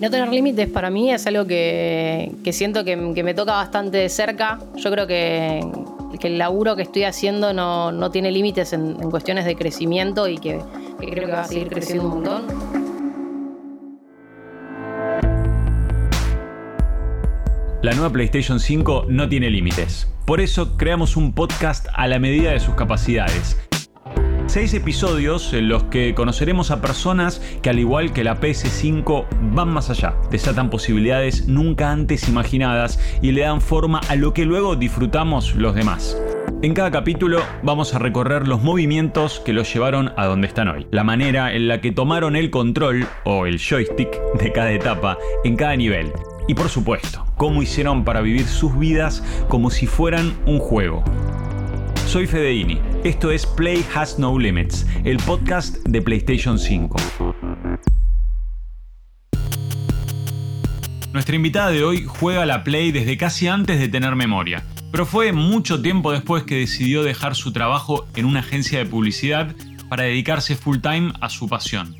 No tener límites para mí es algo que, siento que, me toca bastante de cerca. Yo creo que, el laburo que estoy haciendo no, tiene límites en, cuestiones de crecimiento y que, creo que va a seguir creciendo un montón. La nueva PlayStation 5 no tiene límites. Por eso creamos un podcast a la medida de sus capacidades Seis episodios en los que conoceremos a personas que al igual que la PS5 van más allá, desatan posibilidades nunca antes imaginadas y le dan forma a lo que luego disfrutamos los demás. En cada capítulo vamos a recorrer los movimientos que los llevaron a donde están hoy, la manera en la que tomaron el control o el joystick de cada etapa en cada nivel y por supuesto, cómo hicieron para vivir sus vidas como si fueran un juego. Soy Fedeini. Esto es Play Has No Limits, el podcast de PlayStation 5. Nuestra invitada de hoy juega la Play desde casi antes de tener memoria, pero fue mucho tiempo después que decidió dejar su trabajo en una agencia de publicidad para dedicarse full time a su pasión.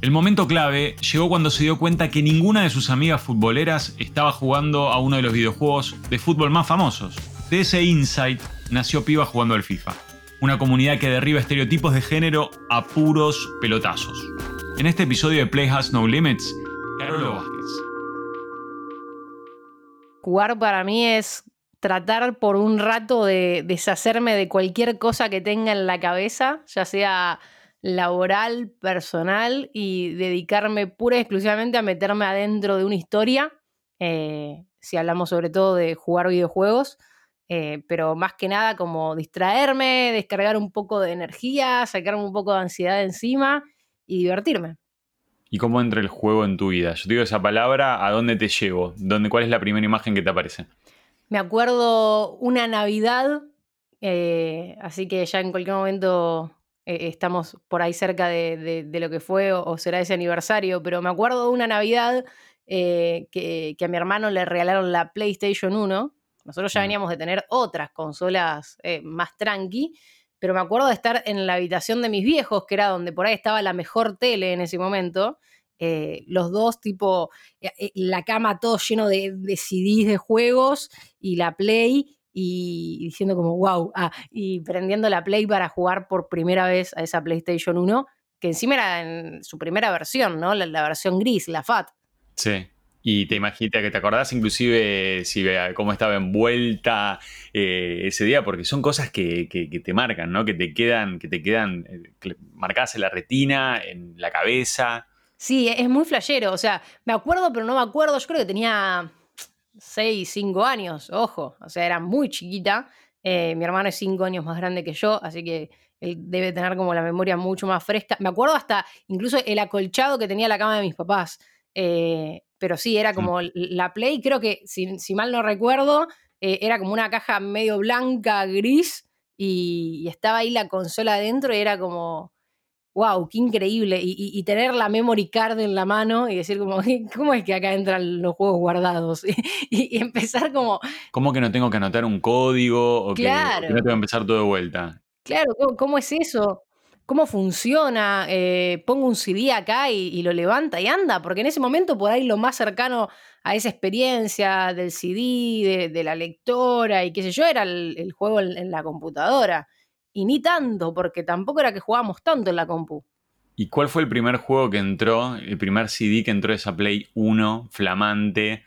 El momento clave llegó cuando se dio cuenta que ninguna de sus amigas futboleras estaba jugando a uno de los videojuegos de fútbol más famosos. De ese insight nació Piba jugando al FIFA, una comunidad que derriba estereotipos de género a puros pelotazos. En este episodio de Play Has No Limits, Carolo Vázquez. Jugar para mí es tratar por un rato de deshacerme de cualquier cosa que tenga en la cabeza, ya sea laboral, personal, y dedicarme pura y exclusivamente a meterme adentro de una historia, eh, si hablamos sobre todo de jugar videojuegos, eh, pero más que nada como distraerme, descargar un poco de energía, sacarme un poco de ansiedad encima y divertirme. ¿Y cómo entra el juego en tu vida? Yo te digo esa palabra, ¿a dónde te llevo? ¿Dónde, ¿Cuál es la primera imagen que te aparece? Me acuerdo una Navidad, eh, así que ya en cualquier momento eh, estamos por ahí cerca de, lo que fue o, será ese aniversario, pero me acuerdo de una Navidad que, que, a mi hermano le regalaron la PlayStation 1 nosotros ya veníamos de tener otras consolas eh, más tranqui, pero me acuerdo de estar en la habitación de mis viejos, que era donde por ahí estaba la mejor tele en ese momento. Eh, los dos, tipo, eh, la cama todo lleno de, de, CDs de juegos y la Play, y diciendo como, wow, ah, y prendiendo la Play para jugar por primera vez a esa PlayStation 1, que encima era en su primera versión, ¿no? La, la versión gris, la FAT. Sí. Y te imaginas que te acordás inclusive si cómo estaba envuelta eh, ese día, porque son cosas que, te marcan, ¿no? Que te quedan, que te quedan eh, marcadas en la retina, en la cabeza. Sí, es muy flashero. O sea, me acuerdo, pero no me acuerdo. Yo creo que tenía 6, 5 años, ojo. O sea, era muy chiquita. Eh, mi hermano es 5 años más grande que yo, así que él debe tener como la memoria mucho más fresca. Me acuerdo hasta incluso el acolchado que tenía la cama de mis papás. Eh, pero sí, era como la Play, creo que, si, mal no recuerdo, eh, era como una caja medio blanca, gris, y, estaba ahí la consola adentro y era como, wow, qué increíble. Y, tener la memory card en la mano y decir como, ¿cómo es que acá entran los juegos guardados? y, empezar como... ¿Cómo que no tengo que anotar un código? O que, no tengo que empezar todo de vuelta. Claro, cómo es eso? Cómo funciona, eh, pongo un CD acá y, lo levanta y anda, porque en ese momento por ahí lo más cercano a esa experiencia del CD, de, la lectora y qué sé yo, era el, juego en, la computadora. Y ni tanto, porque tampoco era que jugábamos tanto en la compu. ¿Y cuál fue el primer juego que entró, el primer CD que entró de esa Play 1 flamante,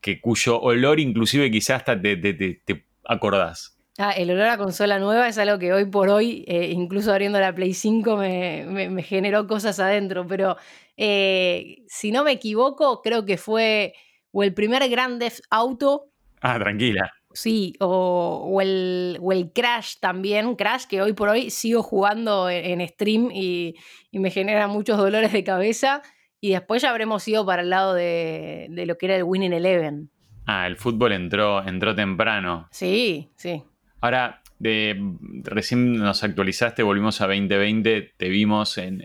que cuyo olor inclusive quizás hasta te, te, te acordás? Ah, el olor a consola nueva es algo que hoy por hoy, eh, incluso abriendo la Play 5, me, generó cosas adentro. Pero eh, si no me equivoco, creo que fue o el primer Grand Theft Auto. Ah, tranquila. Sí, o, el, el, Crash también. Crash, que hoy por hoy sigo jugando en, stream y, me genera muchos dolores de cabeza. Y después ya habremos ido para el lado de, de lo que era el Winning Eleven. Ah, el fútbol entró, entró temprano. Sí, sí. Ahora, de, recién nos actualizaste, volvimos a 2020, te vimos en,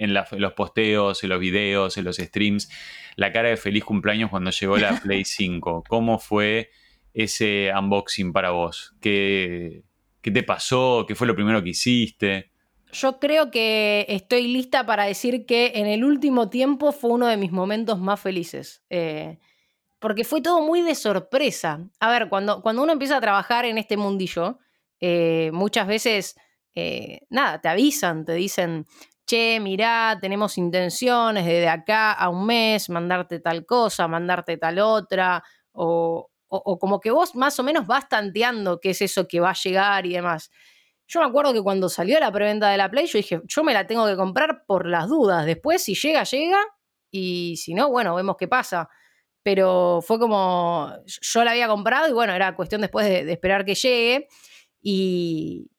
los posteos, en los videos, en los streams, la cara de feliz cumpleaños cuando llegó la Play 5. ¿Cómo fue ese unboxing para vos? ¿Qué, ¿Qué te pasó? ¿Qué fue lo primero que hiciste? Yo creo que estoy lista para decir que en el último tiempo fue uno de mis momentos más felices. Eh, porque fue todo muy de sorpresa. A ver, cuando, cuando uno empieza a trabajar en este mundillo, eh, muchas veces, eh, nada, te avisan, te dicen, che, mirá, tenemos intenciones de, de acá a un mes, mandarte tal cosa, mandarte tal otra, o, o, como que vos más o menos vas tanteando qué es eso que va a llegar y demás. Yo me acuerdo que cuando salió la preventa de la Play, yo dije, yo me la tengo que comprar por las dudas. Después, si llega, llega. Y si no, bueno, vemos qué pasa. Pero fue como, yo la había comprado y bueno, era cuestión después de, esperar que llegue. Y,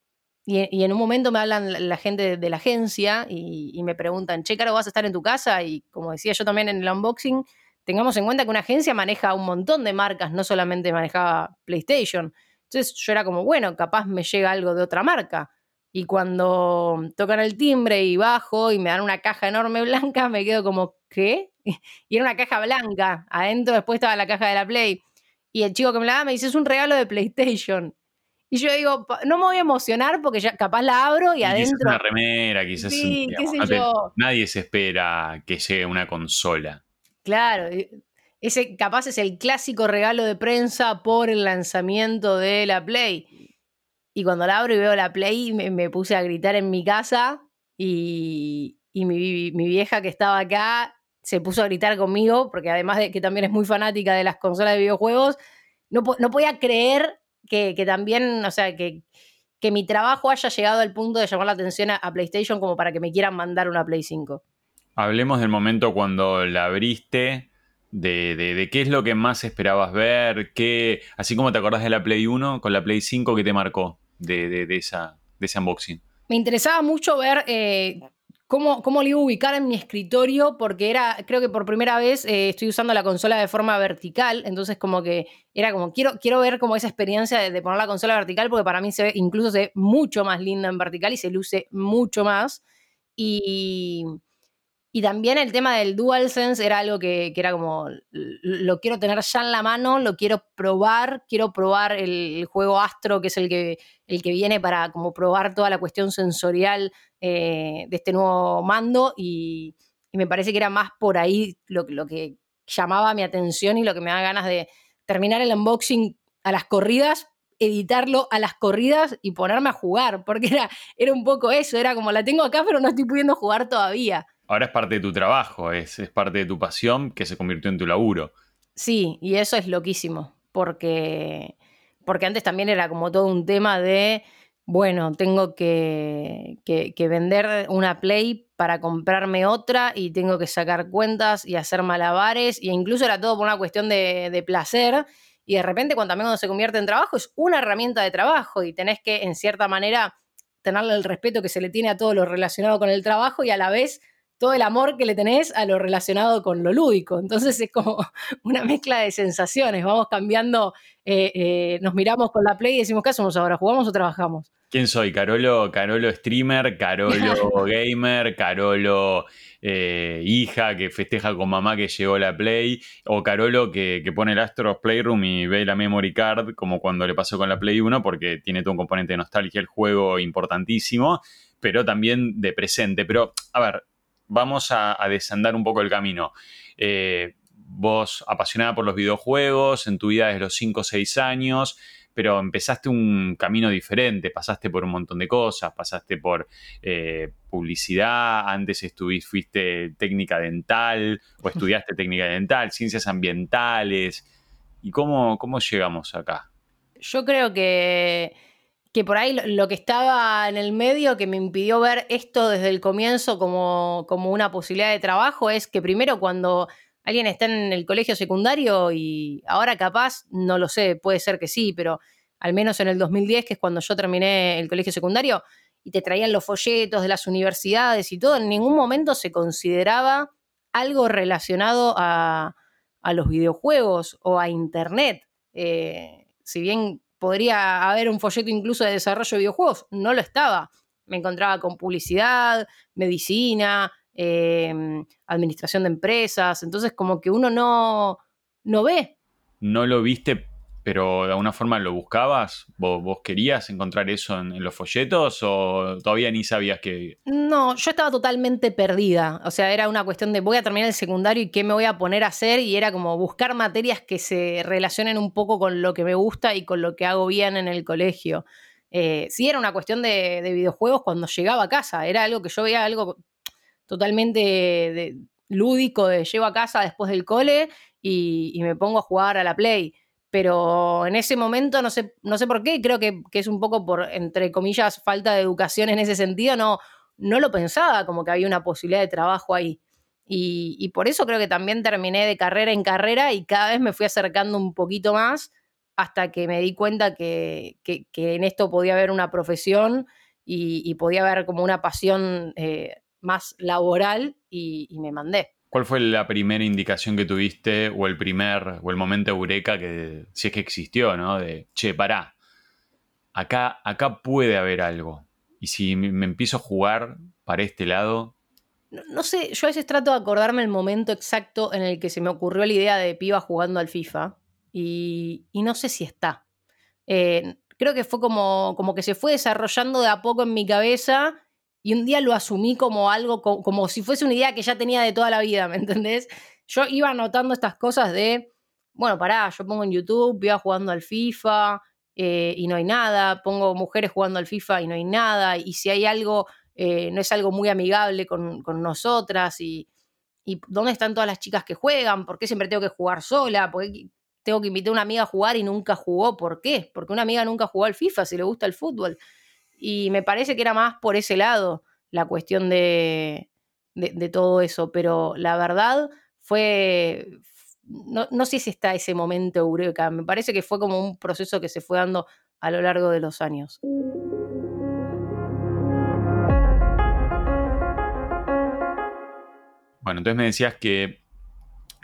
y, en un momento me hablan la, gente de, la agencia y, y, me preguntan, che, Caro, ¿vas a estar en tu casa? Y como decía yo también en el unboxing, tengamos en cuenta que una agencia maneja un montón de marcas, no solamente manejaba PlayStation. Entonces yo era como, bueno, capaz me llega algo de otra marca. Y cuando tocan el timbre y bajo y me dan una caja enorme blanca, me quedo como, ¿qué? Y era una caja blanca. Adentro después estaba la caja de la Play. Y el chico que me la da me dice, es un regalo de PlayStation. Y yo digo, no me voy a emocionar porque ya capaz la abro y, adentro. Quizás una remera, quizás. Sí, qué sé yo. Nadie se espera que llegue una consola. Claro, ese capaz es el clásico regalo de prensa por el lanzamiento de la Play. Y cuando la abro y veo la Play, me, puse a gritar en mi casa y, mi, vieja que estaba acá se puso a gritar conmigo, porque además de que también es muy fanática de las consolas de videojuegos, no, podía creer que, también, o sea, que, que mi trabajo haya llegado al punto de llamar la atención a, a PlayStation como para que me quieran mandar una Play 5. Hablemos del momento cuando la abriste, de, qué es lo que más esperabas ver, qué, así como te acordás de la Play 1 con la Play 5, ¿qué te marcó de, esa, de ese unboxing? Me interesaba mucho ver eh, cómo, cómo lo iba a ubicar en mi escritorio, porque era, creo que por primera vez eh, estoy usando la consola de forma vertical, entonces como que era como, quiero, quiero ver como esa experiencia de, poner la consola vertical, porque para mí se ve, incluso se ve mucho más linda en vertical y se luce mucho más. Y y también el tema del DualSense era algo que, era como, lo quiero tener ya en la mano, lo quiero probar, quiero probar el, juego Astro, que es el que, el que viene para como probar toda la cuestión sensorial eh, de este nuevo mando. Y, me parece que era más por ahí lo, lo que llamaba mi atención y lo que me da ganas de terminar el unboxing a las corridas, editarlo a las corridas y ponerme a jugar, porque era, era un poco eso, era como la tengo acá pero no estoy pudiendo jugar todavía ahora es parte de tu trabajo, es, parte de tu pasión que se convirtió en tu laburo. Sí, y eso es loquísimo, porque, porque antes también era como todo un tema de, bueno, tengo que, que, vender una Play para comprarme otra y tengo que sacar cuentas y hacer malabares, e incluso era todo por una cuestión de, de placer. Y de repente, cuando también cuando se convierte en trabajo, es una herramienta de trabajo y tenés que, en cierta manera, tenerle el respeto que se le tiene a todo lo relacionado con el trabajo y a la vez todo el amor que le tenés a lo relacionado con lo lúdico. Entonces es como una mezcla de sensaciones, vamos cambiando, eh, eh, nos miramos con la Play y decimos, ¿qué hacemos ahora? ¿Jugamos o trabajamos? ¿Quién soy? ¿Carolo, Carolo streamer? ¿Carolo gamer? ¿Carolo eh, hija que festeja con mamá que llegó la Play? ¿O Carolo que, que, pone el Astros Playroom y ve la memory card como cuando le pasó con la Play 1 porque tiene todo un componente de nostalgia el juego importantísimo? pero también de presente. Pero, a ver, vamos a, desandar un poco el camino. Eh, vos apasionada por los videojuegos, en tu vida desde los 5 o 6 años, pero empezaste un camino diferente, pasaste por un montón de cosas, pasaste por eh, publicidad, antes estuviste, fuiste técnica dental o estudiaste técnica dental, ciencias ambientales. ¿Y cómo, cómo llegamos acá? Yo creo que que por ahí lo, que estaba en el medio que me impidió ver esto desde el comienzo como, como una posibilidad de trabajo es que primero cuando alguien está en el colegio secundario y ahora capaz, no lo sé, puede ser que sí, pero al menos en el 2010, que es cuando yo terminé el colegio secundario, y te traían los folletos de las universidades y todo, en ningún momento se consideraba algo relacionado a, los videojuegos o a Internet. Eh, si bien podría haber un folleto incluso de desarrollo de videojuegos. No lo estaba. Me encontraba con publicidad, medicina, em, administración de empresas. Entonces, como que uno no, no ve. No lo viste pero de alguna forma lo buscabas? ¿Vos, querías encontrar eso en, los folletos o todavía ni sabías que...? No, yo estaba totalmente perdida. O sea, era una cuestión de voy a terminar el secundario y qué me voy a poner a hacer y era como buscar materias que se relacionen un poco con lo que me gusta y con lo que hago bien en el colegio. Eh, sí, era una cuestión de, videojuegos cuando llegaba a casa. Era algo que yo veía algo totalmente lúdico de llevo a casa después del cole y me pongo a jugar a la Play pero en ese momento no sé, no sé por qué, creo que, es un poco por, entre comillas, falta de educación en ese sentido, no, no lo pensaba como que había una posibilidad de trabajo ahí. Y, por eso creo que también terminé de carrera en carrera y cada vez me fui acercando un poquito más hasta que me di cuenta que, en esto podía haber una profesión y, podía haber como una pasión eh, más laboral y me mandé. ¿Cuál fue la primera indicación que tuviste o el primer o el momento eureka que si es que existió, ¿no? De, che, pará, acá, acá puede haber algo. Y si me empiezo a jugar para este lado... No, sé, yo a veces trato de acordarme el momento exacto en el que se me ocurrió la idea de piba jugando al FIFA y, no sé si está. Eh, creo que fue como, como que se fue desarrollando de a poco en mi cabeza y un día lo asumí como algo, como, si fuese una idea que ya tenía de toda la vida, ¿me entendés? Yo iba anotando estas cosas de, bueno, pará, yo pongo en YouTube, iba jugando al FIFA eh, y no hay nada, pongo mujeres jugando al FIFA y no hay nada, y si hay algo, eh, no es algo muy amigable con, nosotras, y, y, dónde están todas las chicas que juegan, por qué siempre tengo que jugar sola, por qué tengo que invitar a una amiga a jugar y nunca jugó, ¿por qué? Porque una amiga nunca jugó al FIFA si le gusta el fútbol. Y me parece que era más por ese lado la cuestión de, todo eso, pero la verdad fue, no, sé si está ese momento eureka, me parece que fue como un proceso que se fue dando a lo largo de los años. Bueno, entonces me decías que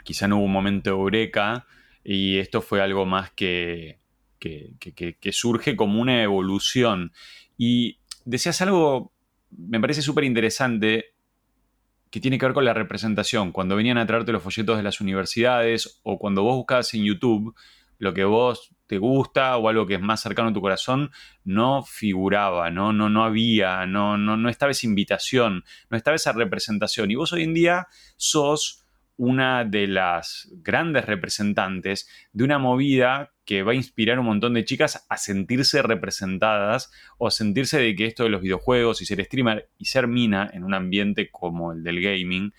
quizá no hubo un momento eureka y esto fue algo más que, que, que surge como una evolución. Y decías algo, me parece súper interesante, que tiene que ver con la representación. Cuando venían a traerte los folletos de las universidades o cuando vos buscabas en YouTube lo que vos te gusta o algo que es más cercano a tu corazón, no figuraba, no, no, no había, no, no, no estaba esa invitación, no estaba esa representación. Y vos hoy en día sos una de las grandes representantes de una movida que va a inspirar a un montón de chicas a sentirse representadas o a sentirse de que esto de los videojuegos y ser streamer y ser mina en un ambiente como el del gaming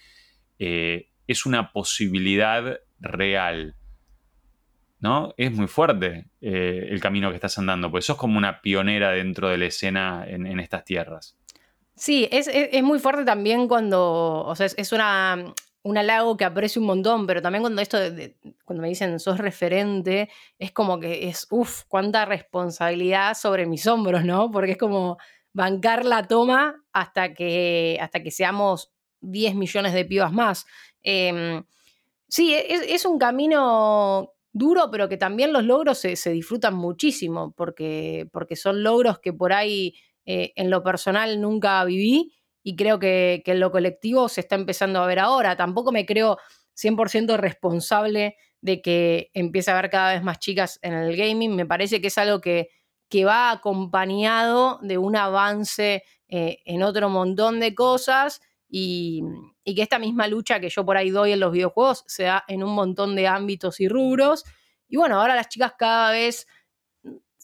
eh, es una posibilidad real. ¿No? Es muy fuerte eh, el camino que estás andando, porque sos como una pionera dentro de la escena en, estas tierras. Sí, es, muy fuerte también cuando, o sea, es, una, un halago que aprecio un montón, pero también cuando esto, cuando me dicen sos referente, es como que es, uff, cuánta responsabilidad sobre mis hombros, ¿no? Porque es como bancar la toma hasta que, hasta que seamos 10 millones de pibas más. Em, sí, es, un camino duro, pero que también los logros se, disfrutan muchísimo, porque, porque son logros que por ahí eh, en lo personal nunca viví y creo que, en lo colectivo se está empezando a ver ahora. Tampoco me creo 100% responsable de que empiece a haber cada vez más chicas en el gaming. Me parece que es algo que, que va acompañado de un avance eh, en otro montón de cosas y, y, que esta misma lucha que yo por ahí doy en los videojuegos se da en un montón de ámbitos y rubros. Y bueno, ahora las chicas cada vez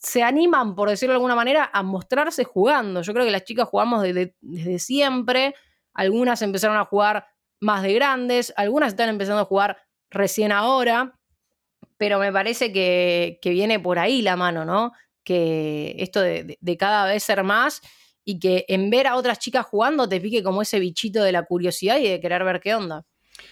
se animan, por decirlo de alguna manera, a mostrarse jugando. Yo creo que las chicas jugamos desde, siempre, algunas empezaron a jugar más de grandes, algunas están empezando a jugar recién ahora, pero me parece que, viene por ahí la mano, ¿no? Que esto de, de, cada vez ser más y que en ver a otras chicas jugando te pique como ese bichito de la curiosidad y de querer ver qué onda.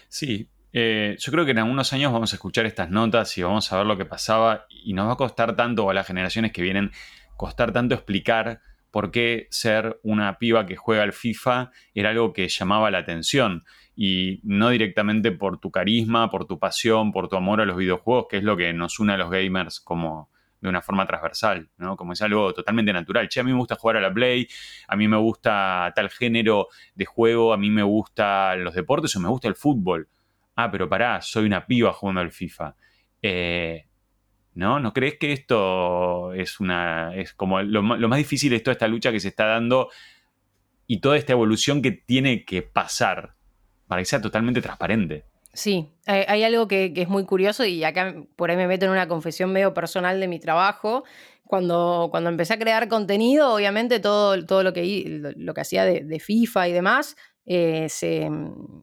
Sí, eh, yo creo que en algunos años vamos a escuchar estas notas y vamos a ver lo que pasaba y nos va a costar tanto, a las generaciones que vienen, costar tanto explicar por qué ser una piba que juega al FIFA era algo que llamaba la atención y no directamente por tu carisma, por tu pasión, por tu amor a los videojuegos, que es lo que nos une a los gamers como de una forma transversal, ¿no? Como es algo totalmente natural. Che, a mí me gusta jugar a la Play, a mí me gusta tal género de juego, a mí me gustan los deportes o me gusta el fútbol ah, pero pará, soy una piba jugando al FIFA. Eh, ¿No? ¿No crees que esto es una. es como lo, más difícil de toda esta lucha que se está dando y toda esta evolución que tiene que pasar para que sea totalmente transparente? Sí, hay, algo que, es muy curioso y acá por ahí me meto en una confesión medio personal de mi trabajo. Cuando, cuando empecé a crear contenido, obviamente todo, todo lo, que, lo, que hacía de, FIFA y demás eh, se,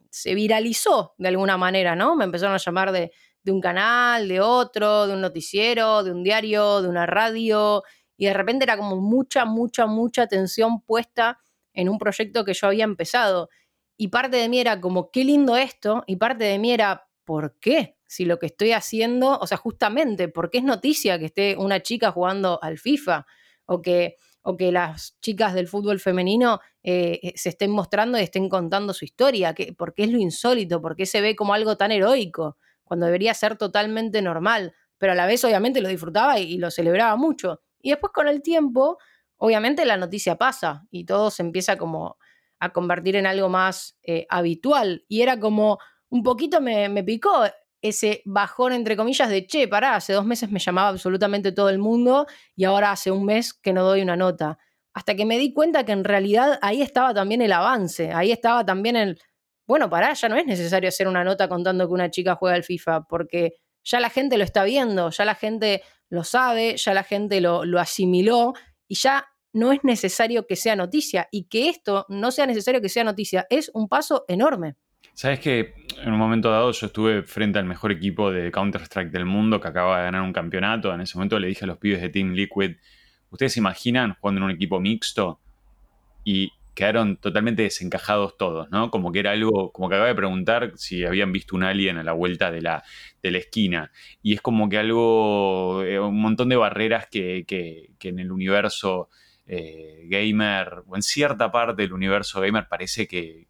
se, viralizó de alguna manera, ¿no? Me empezaron a llamar de, de un canal, de otro, de un noticiero, de un diario, de una radio, y de repente era como mucha, mucha, mucha atención puesta en un proyecto que yo había empezado. Y parte de mí era como, qué lindo esto, y parte de mí era, ¿por qué? Si lo que estoy haciendo, o sea, justamente, ¿por qué es noticia que esté una chica jugando al FIFA? O que, o que las chicas del fútbol femenino eh, eh, se estén mostrando y estén contando su historia, ¿por qué es lo insólito? ¿Por qué se ve como algo tan heroico? cuando debería ser totalmente normal, pero a la vez obviamente lo disfrutaba y, lo celebraba mucho. Y después con el tiempo, obviamente la noticia pasa y todo se empieza como a convertir en algo más eh, habitual. Y era como, un poquito me, picó ese bajón, entre comillas, de, che, pará, hace dos meses me llamaba absolutamente todo el mundo y ahora hace un mes que no doy una nota. Hasta que me di cuenta que en realidad ahí estaba también el avance, ahí estaba también el, bueno, pará, ya no es necesario hacer una nota contando que una chica juega al FIFA, porque ya la gente lo está viendo, ya la gente lo sabe, ya la gente lo, asimiló y ya no es necesario que sea noticia. Y que esto no sea necesario que sea noticia es un paso enorme. Sabes que en un momento dado yo estuve frente al mejor equipo de Counter-Strike del mundo que acaba de ganar un campeonato. En ese momento le dije a los pibes de Team Liquid, ¿ustedes se imaginan jugando en un equipo mixto y quedaron totalmente desencajados todos, ¿no? Como que era algo, como que acaba de preguntar si habían visto un alien a la vuelta de la, de la esquina. Y es como que algo, eh, un montón de barreras que, en el universo eh, gamer, o en cierta parte del universo gamer, parece que,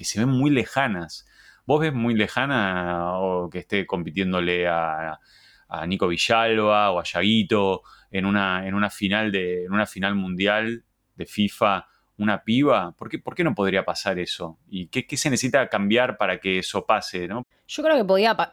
se ven muy lejanas. ¿Vos ves muy lejana o que esté compitiéndole a, a Nico Villalba o a Yaguito en una, en una final de, en una final mundial de FIFA? una piba? ¿Por qué, por qué no podría pasar eso? ¿Y qué, se necesita cambiar para que eso pase? ¿no? Yo creo que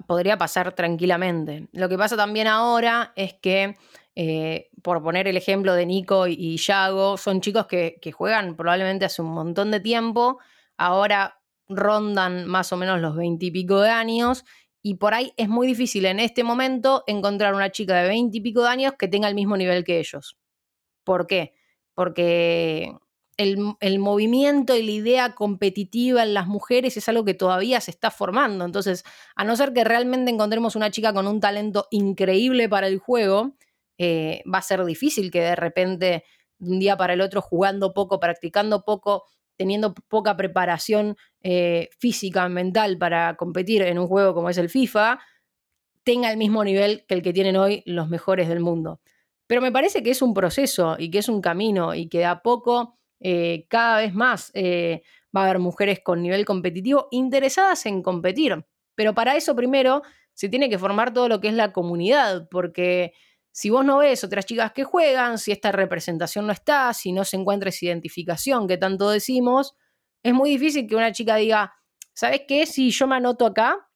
podría pasar tranquilamente. Lo que pasa también ahora es que, eh, por poner el ejemplo de Nico y, Yago, son chicos que, juegan probablemente hace un montón de tiempo, ahora rondan más o menos los veintipico de años y por ahí es muy difícil en este momento encontrar una chica de veintipico de años que tenga el mismo nivel que ellos. ¿Por qué? Porque el, movimiento y la idea competitiva en las mujeres es algo que todavía se está formando. Entonces, a no ser que realmente encontremos una chica con un talento increíble para el juego, eh, va a ser difícil que de repente, de un día para el otro, jugando poco, practicando poco, teniendo poca preparación eh, física, mental para competir en un juego como es el FIFA, tenga el mismo nivel que el que tienen hoy los mejores del mundo. Pero me parece que es un proceso y que es un camino y que de a poco eh, cada vez más eh, va a haber mujeres con nivel competitivo interesadas en competir. Pero para eso primero se tiene que formar todo lo que es la comunidad, porque si vos no ves otras chicas que juegan, si esta representación no está, si no se encuentra esa identificación que tanto decimos, es muy difícil que una chica diga, ¿sabes qué? Si yo me anoto acá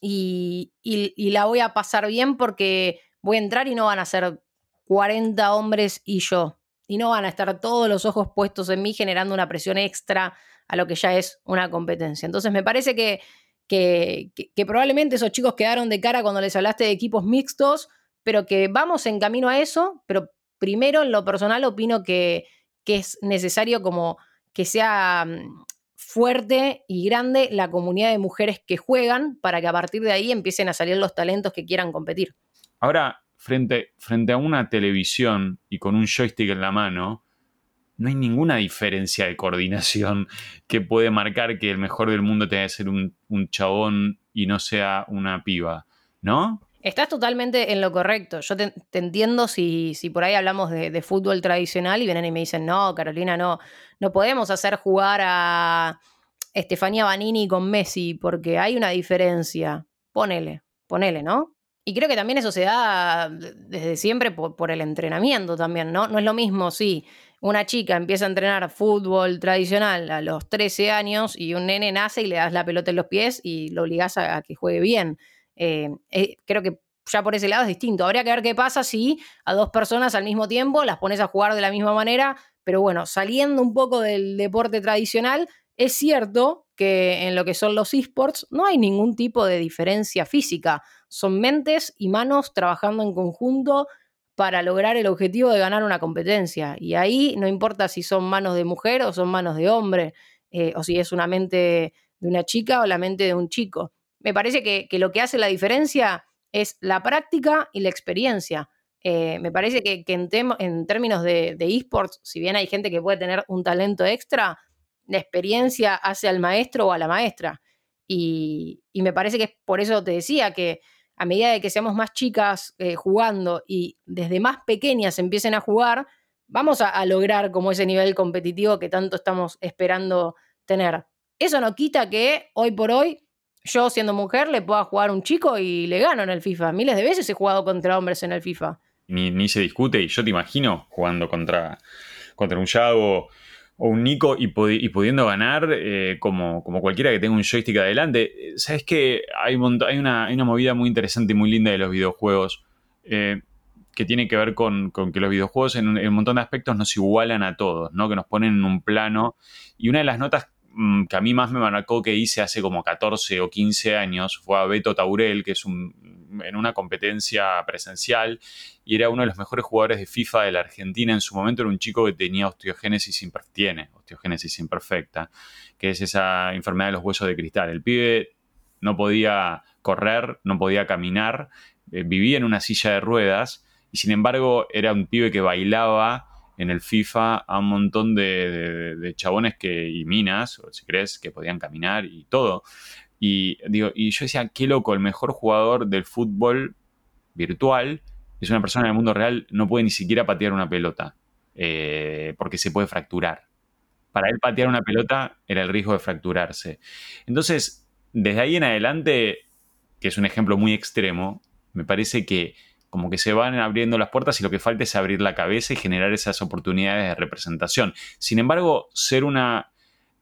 y, y la voy a pasar bien porque voy a entrar y no van a ser 40 hombres y yo y no van a estar todos los ojos puestos en mí generando una presión extra a lo que ya es una competencia. Entonces me parece que, que, probablemente esos chicos quedaron de cara cuando les hablaste de equipos mixtos, pero que vamos en camino a eso, pero primero en lo personal opino que, que es necesario como que sea mm, fuerte y grande la comunidad de mujeres que juegan para que a partir de ahí empiecen a salir los talentos que quieran competir. Ahora, frente, frente a una televisión y con un joystick en la mano, no hay ninguna diferencia de coordinación que puede marcar que el mejor del mundo tenga que ser un, chabón y no sea una piba, ¿no? Estás totalmente en lo correcto. Yo te, entiendo si, si, por ahí hablamos de, fútbol tradicional y vienen y me dicen, no, Carolina, no, no podemos hacer jugar a Estefanía Banini con Messi porque hay una diferencia. Ponele, ponele, ¿no? Y creo que también eso se da desde siempre por, el entrenamiento también, ¿no? No es lo mismo si una chica empieza a entrenar fútbol tradicional a los 13 años y un nene nace y le das la pelota en los pies y lo obligas a, que juegue bien. Eh, eh, creo que ya por ese lado es distinto. Habría que ver qué pasa si a dos personas al mismo tiempo las pones a jugar de la misma manera, pero bueno, saliendo un poco del deporte tradicional, es cierto que en lo que son los esports no hay ningún tipo de diferencia física. Son mentes y manos trabajando en conjunto para lograr el objetivo de ganar una competencia. Y ahí no importa si son manos de mujer o son manos de hombre, eh, o si es una mente de una chica o la mente de un chico. Me parece que, lo que hace la diferencia es la práctica y la experiencia. Eh, me parece que, en, términos de, esports, si bien hay gente que puede tener un talento extra, la experiencia hace al maestro o a la maestra. Y, me parece que es por eso te decía que a medida de que seamos más chicas eh, jugando y desde más pequeñas empiecen a jugar, vamos a, lograr como ese nivel competitivo que tanto estamos esperando tener. Eso no quita que hoy por hoy yo siendo mujer le pueda jugar a un chico y le gano en el FIFA. Miles de veces he jugado contra hombres en el FIFA. Ni, se discute y yo te imagino jugando contra, contra un Yago o un Nico y, pudiendo ganar eh, como, como, cualquiera que tenga un joystick adelante. Sabes que hay, hay, una, hay, una, movida muy interesante y muy linda de los videojuegos eh, que tiene que ver con, que los videojuegos en un, montón de aspectos nos igualan a todos, ¿no? que nos ponen en un plano. Y una de las notas que a mí más me marcó que hice hace como 14 o 15 años fue a Beto Taurel, que es un, en una competencia presencial y era uno de los mejores jugadores de FIFA de la Argentina. En su momento era un chico que tenía osteogénesis imperfecta, osteogénesis imperfecta, que es esa enfermedad de los huesos de cristal. El pibe no podía correr, no podía caminar, eh, vivía en una silla de ruedas y sin embargo era un pibe que bailaba en el FIFA a un montón de, chabones que, y minas, o si crees, que podían caminar y todo. Y, digo, y yo decía, qué loco, el mejor jugador del fútbol virtual es una persona en el mundo real, no puede ni siquiera patear una pelota, eh, porque se puede fracturar. Para él patear una pelota era el riesgo de fracturarse. Entonces, desde ahí en adelante, que es un ejemplo muy extremo, me parece que como que se van abriendo las puertas y lo que falta es abrir la cabeza y generar esas oportunidades de representación. Sin embargo, ser una...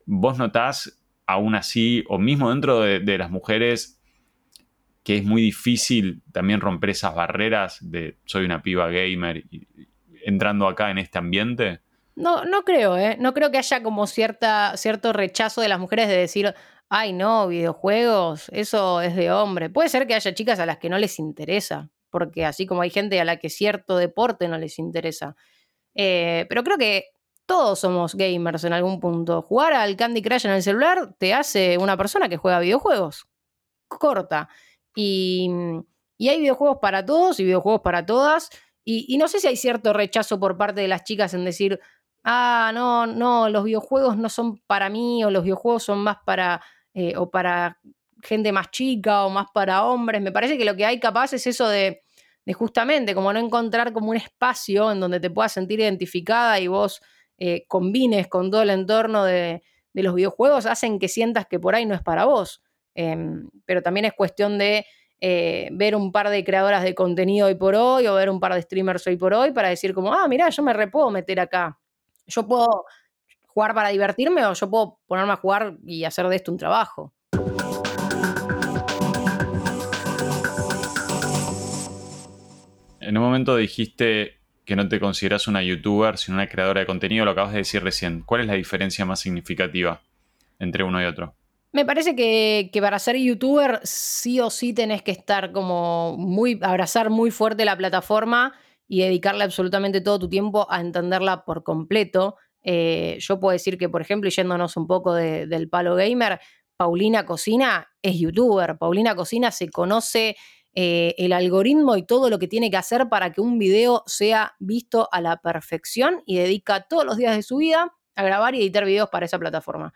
Vos notás aún así, o mismo dentro de, las mujeres, que es muy difícil también romper esas barreras de soy una piba gamer entrando acá en este ambiente? No, no creo, ¿eh? No creo que haya como cierta, cierto rechazo de las mujeres de decir, ay, no, videojuegos, eso es de hombre. Puede ser que haya chicas a las que no les interesa, porque así como hay gente a la que cierto deporte no les interesa. Eh, pero creo que todos somos gamers en algún punto. Jugar al Candy Crush en el celular te hace una persona que juega videojuegos. Corta. Y, hay videojuegos para todos y videojuegos para todas. Y, no sé si hay cierto rechazo por parte de las chicas en decir, ah, no, no, los videojuegos no son para mí o los videojuegos son más para, eh, o para gente más chica o más para hombres. Me parece que lo que hay capaz es eso de, de justamente como no encontrar como un espacio en donde te puedas sentir identificada y vos eh, combines con todo el entorno de, los videojuegos hacen que sientas que por ahí no es para vos. Em, pero también es cuestión de eh, ver un par de creadoras de contenido hoy por hoy o ver un par de streamers hoy por hoy para decir como, ah, mira, yo me re puedo meter acá. Yo puedo jugar para divertirme o yo puedo ponerme a jugar y hacer de esto un trabajo. En un momento dijiste que no te consideras una youtuber, sino una creadora de contenido, lo acabas de decir recién. ¿Cuál es la diferencia más significativa entre uno y otro? Me parece que, para ser youtuber sí o sí tenés que estar como muy, abrazar muy fuerte la plataforma y dedicarle absolutamente todo tu tiempo a entenderla por completo. Eh, yo puedo decir que, por ejemplo, yéndonos un poco del palo gamer, Paulina Cocina es youtuber. Paulina Cocina se conoce eh, el algoritmo y todo lo que tiene que hacer para que un video sea visto a la perfección y dedica todos los días de su vida a grabar y editar videos para esa plataforma.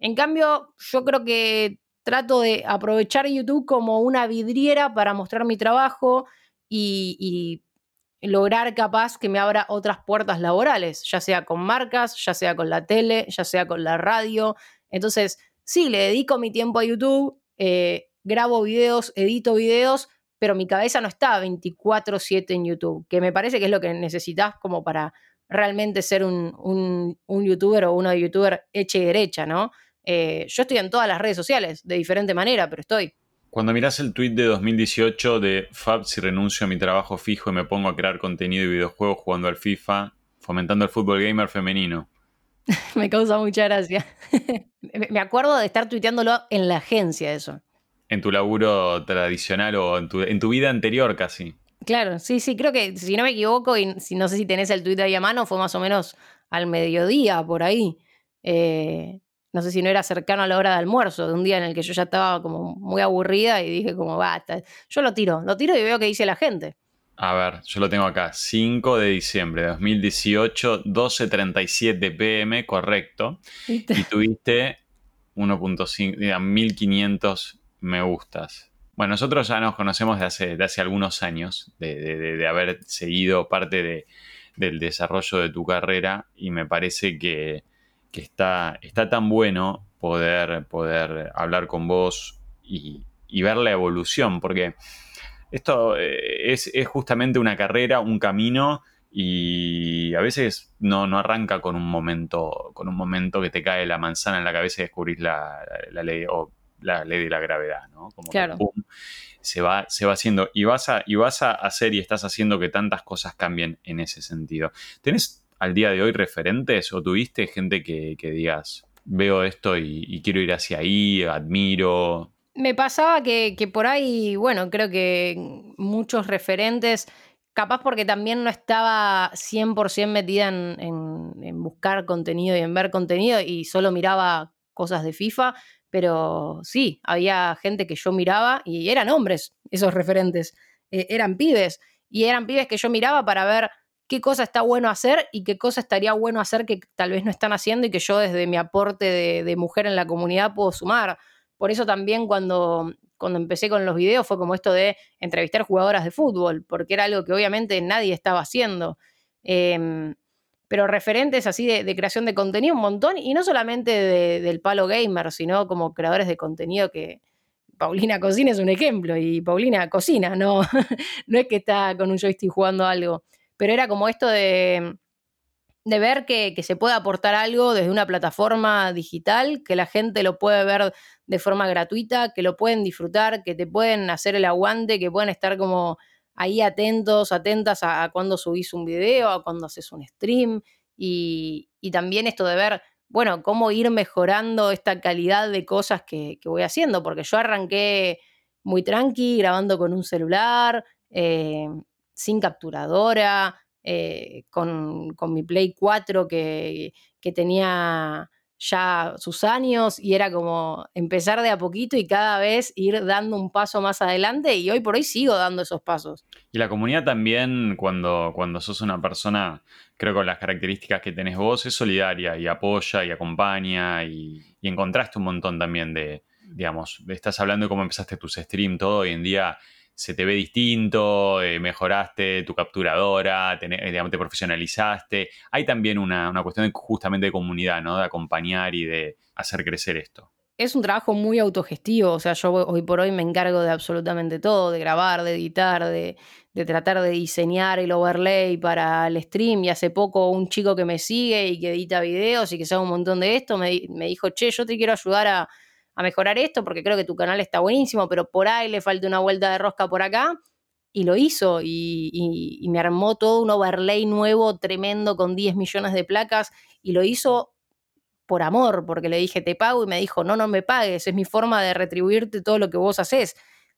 En cambio, yo creo que trato de aprovechar YouTube como una vidriera para mostrar mi trabajo y, lograr capaz que me abra otras puertas laborales, ya sea con marcas, ya sea con la tele, ya sea con la radio. Entonces, sí, le dedico mi tiempo a YouTube, eh, grabo videos, edito videos, pero mi cabeza no está 24/7 en YouTube, que me parece que es lo que necesitas como para realmente ser un, youtuber o una youtuber hecha y derecha, ¿no? Eh, yo estoy en todas las redes sociales, de diferente manera, pero estoy. Cuando miras el tweet de 2018 de Fab si renuncio a mi trabajo fijo y me pongo a crear contenido y videojuegos jugando al FIFA, fomentando el fútbol gamer femenino. me causa mucha gracia. me acuerdo de estar tuiteándolo en la agencia eso. En tu laburo tradicional o en tu, en tu vida anterior casi. Claro, sí, sí, creo que si no me equivoco, y si no sé si tenés el tuit ahí a mano, fue más o menos al mediodía, por ahí. Eh, no sé si no era cercano a la hora de almuerzo, de un día en el que yo ya estaba como muy aburrida y dije como, basta, yo lo tiro, lo tiro y veo qué dice la gente. A ver, yo lo tengo acá, 5 de diciembre de 2018, 12.37 pm, correcto. Y tuviste 1.5, 1500 me gustas. Bueno, nosotros ya nos conocemos de hace, de hace algunos años, de, haber seguido parte del desarrollo de tu carrera y me parece que que está, está tan bueno poder, poder hablar con vos y, ver la evolución, porque esto eh, es, justamente una carrera, un camino y a veces no, no, arranca con un momento con un momento que te cae la manzana en la cabeza y descubrís la, ley o la ley de la gravedad, ¿no? Como claro. se va, se va haciendo y vas a y vas a hacer y estás haciendo que tantas cosas cambien en ese sentido. ¿Tenés al día de hoy referentes o tuviste gente que, digas, veo esto y, quiero ir hacia ahí, admiro? Me pasaba que, por ahí, bueno, creo que muchos referentes, capaz porque también no estaba 100% metida en, en, buscar contenido y en ver contenido y solo miraba cosas de FIFA, pero sí, había gente que yo miraba y eran hombres esos referentes, eh, eran pibes y eran pibes que yo miraba para ver qué cosa está bueno hacer y qué cosa estaría bueno hacer que tal vez no están haciendo y que yo desde mi aporte de, mujer en la comunidad puedo sumar. Por eso también cuando, cuando empecé con los videos fue como esto de entrevistar jugadoras de fútbol, porque era algo que obviamente nadie estaba haciendo. Em, pero referentes así de, creación de contenido un montón, y no solamente del palo gamer, sino como creadores de contenido que Paulina Cocina es un ejemplo, y Paulina cocina, no, no es que está con un joystick jugando algo pero era como esto de, de ver que, se puede aportar algo desde una plataforma digital, que la gente lo puede ver de forma gratuita, que lo pueden disfrutar, que te pueden hacer el aguante, que pueden estar como ahí atentos, atentas a, cuando subís un video, a cuando haces un stream, y, también esto de ver, bueno, cómo ir mejorando esta calidad de cosas que, voy haciendo, porque yo arranqué muy tranqui, grabando con un celular, eh, sin capturadora, eh, con, mi Play 4 que, tenía ya sus años y era como empezar de a poquito y cada vez ir dando un paso más adelante y hoy por hoy sigo dando esos pasos. Y la comunidad también, cuando, cuando sos una persona, creo con las características que tenés vos, es solidaria y apoya y acompaña y, y encontraste un montón también de, digamos, estás hablando de cómo empezaste tus streams, todo hoy en día se te ve distinto, eh, mejoraste tu capturadora, eh, te profesionalizaste. Hay también una, cuestión justamente de comunidad, ¿no? De acompañar y de hacer crecer esto. Es un trabajo muy autogestivo, o sea, yo hoy por hoy me encargo de absolutamente todo, de grabar, de editar, de, tratar de diseñar el overlay para el stream. Y hace poco un chico que me sigue y que edita videos y que sabe un montón de esto me, me dijo, che, yo te quiero ayudar a, a mejorar esto porque creo que tu canal está buenísimo, pero por ahí le falta una vuelta de rosca por acá. Y lo hizo y, me armó todo un overlay nuevo tremendo con 10 millones de placas y lo hizo por amor, porque le dije te pago y me dijo no, no me pagues, es mi forma de retribuirte todo lo que vos haces.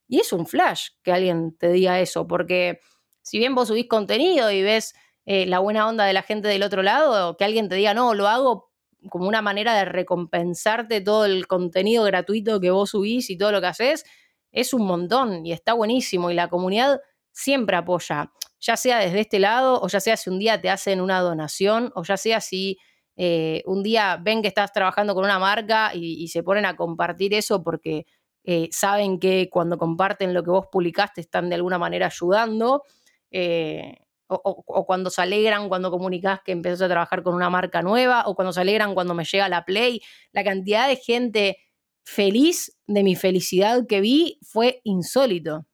Y es un flash que alguien te diga eso, porque si bien vos subís contenido y ves eh, la buena onda de la gente del otro lado, que alguien te diga no, lo hago como una manera de recompensarte todo el contenido gratuito que vos subís y todo lo que haces, es un montón y está buenísimo y la comunidad siempre apoya, ya sea desde este lado o ya sea si un día te hacen una donación o ya sea si eh, un día ven que estás trabajando con una marca y, se ponen a compartir eso porque eh, saben que cuando comparten lo que vos publicaste están de alguna manera ayudando. Eh, o, cuando se alegran cuando comunicas que empezás a trabajar con una marca nueva, o cuando se alegran cuando me llega la Play. La cantidad de gente feliz de mi felicidad que vi fue insólito.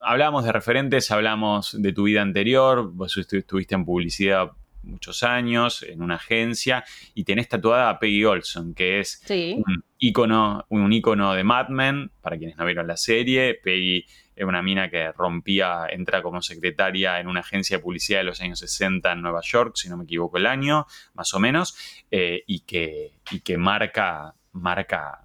Hablamos de referentes, hablamos de tu vida anterior, vos estuviste en publicidad muchos años en una agencia y tenés tatuada a Peggy Olson, que es un ícono, un ícono de Mad Men, para quienes no vieron la serie. Peggy es una mina que rompía, entra como secretaria en una agencia de publicidad de los años 60 en Nueva York, si no me equivoco el año, más o menos, eh, y, que, y que marca, marca,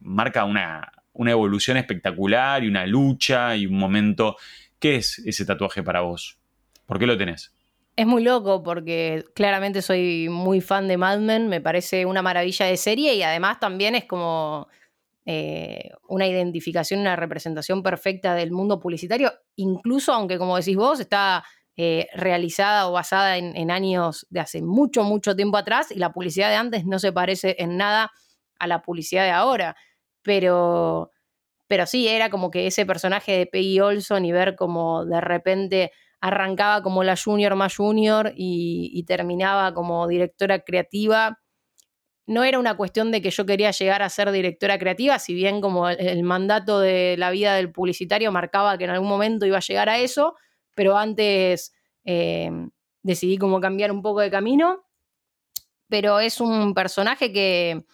marca una, una evolución espectacular y una lucha y un momento. ¿Qué es ese tatuaje para vos? ¿Por qué lo tenés? Es muy loco porque claramente soy muy fan de Mad Men, me parece una maravilla de serie y además también es como eh, una identificación, una representación perfecta del mundo publicitario, incluso aunque como decís vos está eh, realizada o basada en, en, años de hace mucho, mucho tiempo atrás y la publicidad de antes no se parece en nada a la publicidad de ahora. Pero, pero sí, era como que ese personaje de Peggy Olson y ver como de repente arrancaba como la junior más junior y, terminaba como directora creativa. No era una cuestión de que yo quería llegar a ser directora creativa, si bien como el, mandato de la vida del publicitario marcaba que en algún momento iba a llegar a eso, pero antes eh, decidí como cambiar un poco de camino. Pero es un personaje que,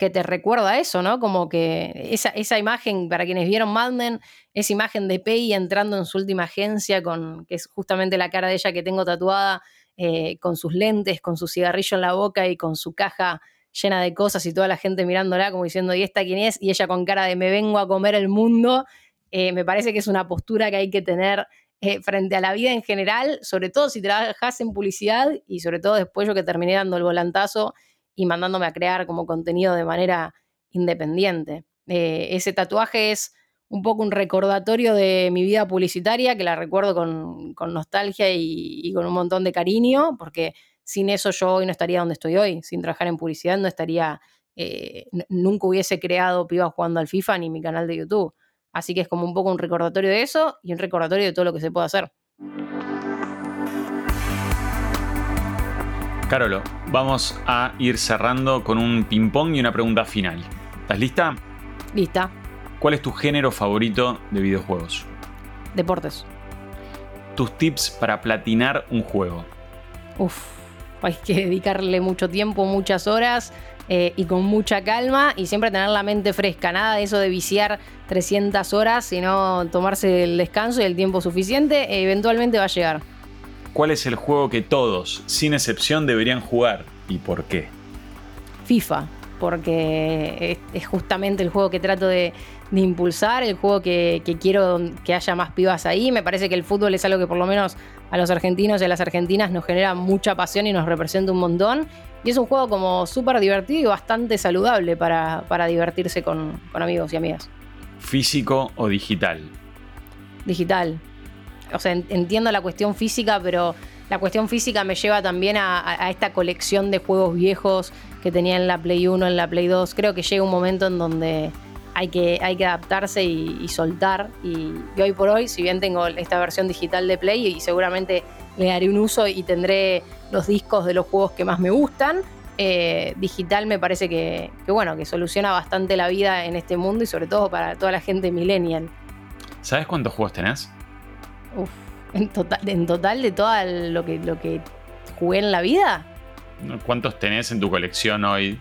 que te recuerda eso, ¿no? Como que esa, esa, imagen, para quienes vieron Mad Men, esa imagen de Peggy entrando en su última agencia, con, que es justamente la cara de ella que tengo tatuada, eh, con sus lentes, con su cigarrillo en la boca y con su caja llena de cosas y toda la gente mirándola como diciendo, ¿y esta quién es? Y ella con cara de me vengo a comer el mundo. Eh, me parece que es una postura que hay que tener eh, frente a la vida en general, sobre todo si trabajas en publicidad y sobre todo después yo que terminé dando el volantazo y mandándome a crear como contenido de manera independiente. Eh, ese tatuaje es un poco un recordatorio de mi vida publicitaria, que la recuerdo con, nostalgia y, con un montón de cariño, porque sin eso yo hoy no estaría donde estoy hoy, sin trabajar en publicidad no estaría, eh, nunca hubiese creado Piba jugando al FIFA ni mi canal de YouTube. Así que es como un poco un recordatorio de eso y un recordatorio de todo lo que se puede hacer. Carolo, vamos a ir cerrando con un ping-pong y una pregunta final. ¿Estás lista? Lista. ¿Cuál es tu género favorito de videojuegos? Deportes. Tus tips para platinar un juego. Uf, hay que dedicarle mucho tiempo, muchas horas eh, y con mucha calma y siempre tener la mente fresca. Nada de eso de viciar 300 horas, sino tomarse el descanso y el tiempo suficiente, eventualmente va a llegar. ¿Cuál es el juego que todos, sin excepción, deberían jugar y por qué? FIFA, porque es, justamente el juego que trato de, impulsar, el juego que, quiero que haya más pibas ahí. Me parece que el fútbol es algo que por lo menos a los argentinos y a las argentinas nos genera mucha pasión y nos representa un montón. Y es un juego como súper divertido y bastante saludable para, divertirse con amigos y amigas. ¿Físico o digital? Digital, o sea, entiendo la cuestión física, pero la cuestión física me lleva también a, esta colección de juegos viejos que tenía en la Play 1, en la Play 2. Creo que llega un momento en donde hay que, hay que adaptarse y, soltar. Y, hoy por hoy, si bien tengo esta versión digital de Play y seguramente le daré un uso y tendré los discos de los juegos que más me gustan, eh, digital me parece que, bueno, que soluciona bastante la vida en este mundo y sobre todo para toda la gente millennial. ¿Sabes cuántos juegos tenés? Uf, en total, en total de todo lo que, lo que jugué en la vida. ¿Cuántos tenés en tu colección hoy?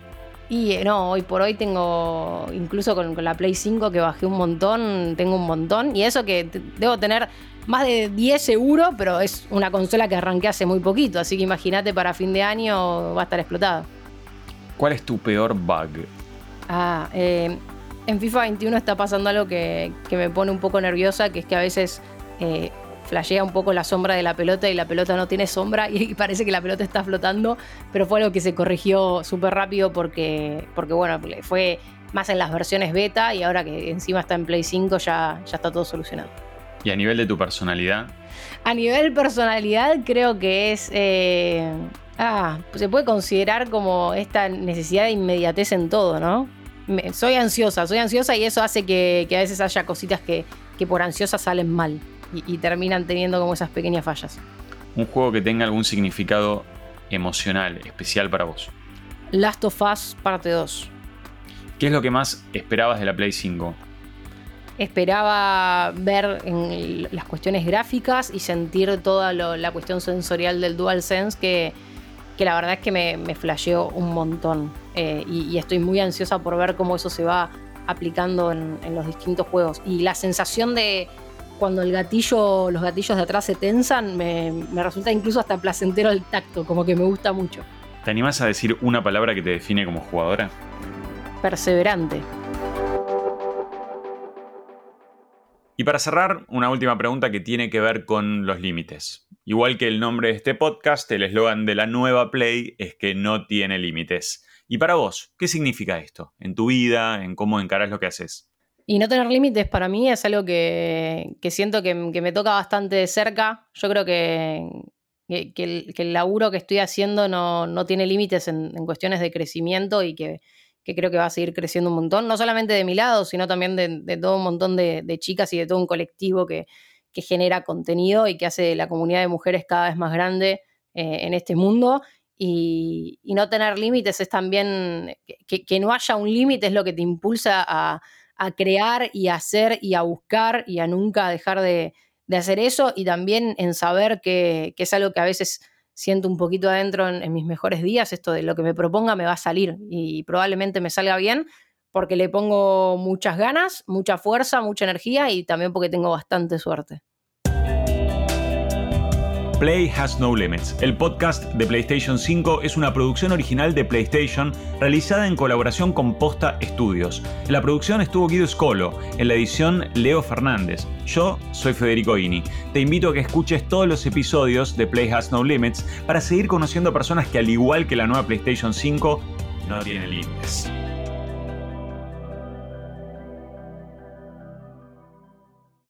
Y no, hoy por hoy tengo, incluso con, la Play 5 que bajé un montón, tengo un montón. Y eso que debo tener más de 10 seguro, pero es una consola que arranqué hace muy poquito. Así que imagínate para fin de año va a estar explotada. ¿Cuál es tu peor bug? Ah, eh, en FIFA 21 está pasando algo que, que me pone un poco nerviosa, que es que a veces eh, flashea un poco la sombra de la pelota y la pelota no tiene sombra y parece que la pelota está flotando, pero fue algo que se corrigió súper rápido porque, porque, bueno, fue más en las versiones beta y ahora que encima está en Play 5 ya, ya está todo solucionado. ¿Y a nivel de tu personalidad? A nivel personalidad creo que es... Eh, ah, se puede considerar como esta necesidad de inmediatez en todo, ¿no? soy ansiosa, soy ansiosa y eso hace que, a veces haya cositas que, que por ansiosa salen mal y, terminan teniendo como esas pequeñas fallas. Un juego que tenga algún significado emocional, especial para vos. Last of Us parte 2. ¿Qué es lo que más esperabas de la Play 5? esperaba ver en las cuestiones gráficas y sentir toda la cuestión sensorial del DualSense que, que la verdad es que me, me flasheó un montón. Eh, y, estoy muy ansiosa por ver cómo eso se va aplicando en, los distintos juegos. Y la sensación de cuando el gatillo, los gatillos de atrás se tensan, me, me resulta incluso hasta placentero el tacto, como que me gusta mucho. ¿Te animas a decir una palabra que te define como jugadora? Perseverante. Y para cerrar, una última pregunta que tiene que ver con los límites. Igual que el nombre de este podcast, el eslogan de la nueva Play es que no tiene límites. Y para vos, ¿qué significa esto? En tu vida, en cómo encaras lo que haces. Y no tener límites para mí es algo que, siento que, me toca bastante de cerca. Yo creo que, el, laburo que estoy haciendo no, tiene límites en, cuestiones de crecimiento y que, que creo que va a seguir creciendo un montón, no solamente de mi lado, sino también de, todo un montón de, chicas y de todo un colectivo que, genera contenido y que hace la comunidad de mujeres cada vez más grande eh, en este mundo. Y, no tener límites es también, que, no haya un límite es lo que te impulsa a, crear y a hacer y a buscar y a nunca dejar de, hacer eso y también en saber que, que es algo que a veces siento un poquito adentro en, mis mejores días, esto de lo que me proponga me va a salir y probablemente me salga bien porque le pongo muchas ganas, mucha fuerza, mucha energía y también porque tengo bastante suerte. Play Has No Limits. El podcast de PlayStation 5 es una producción original de PlayStation realizada en colaboración con Posta Studios. La producción estuvo Guido Scolo, en la edición Leo Fernández. Yo soy Federico Ini. Te invito a que escuches todos los episodios de Play Has No Limits para seguir conociendo personas que al igual que la nueva PlayStation 5 no tienen límites.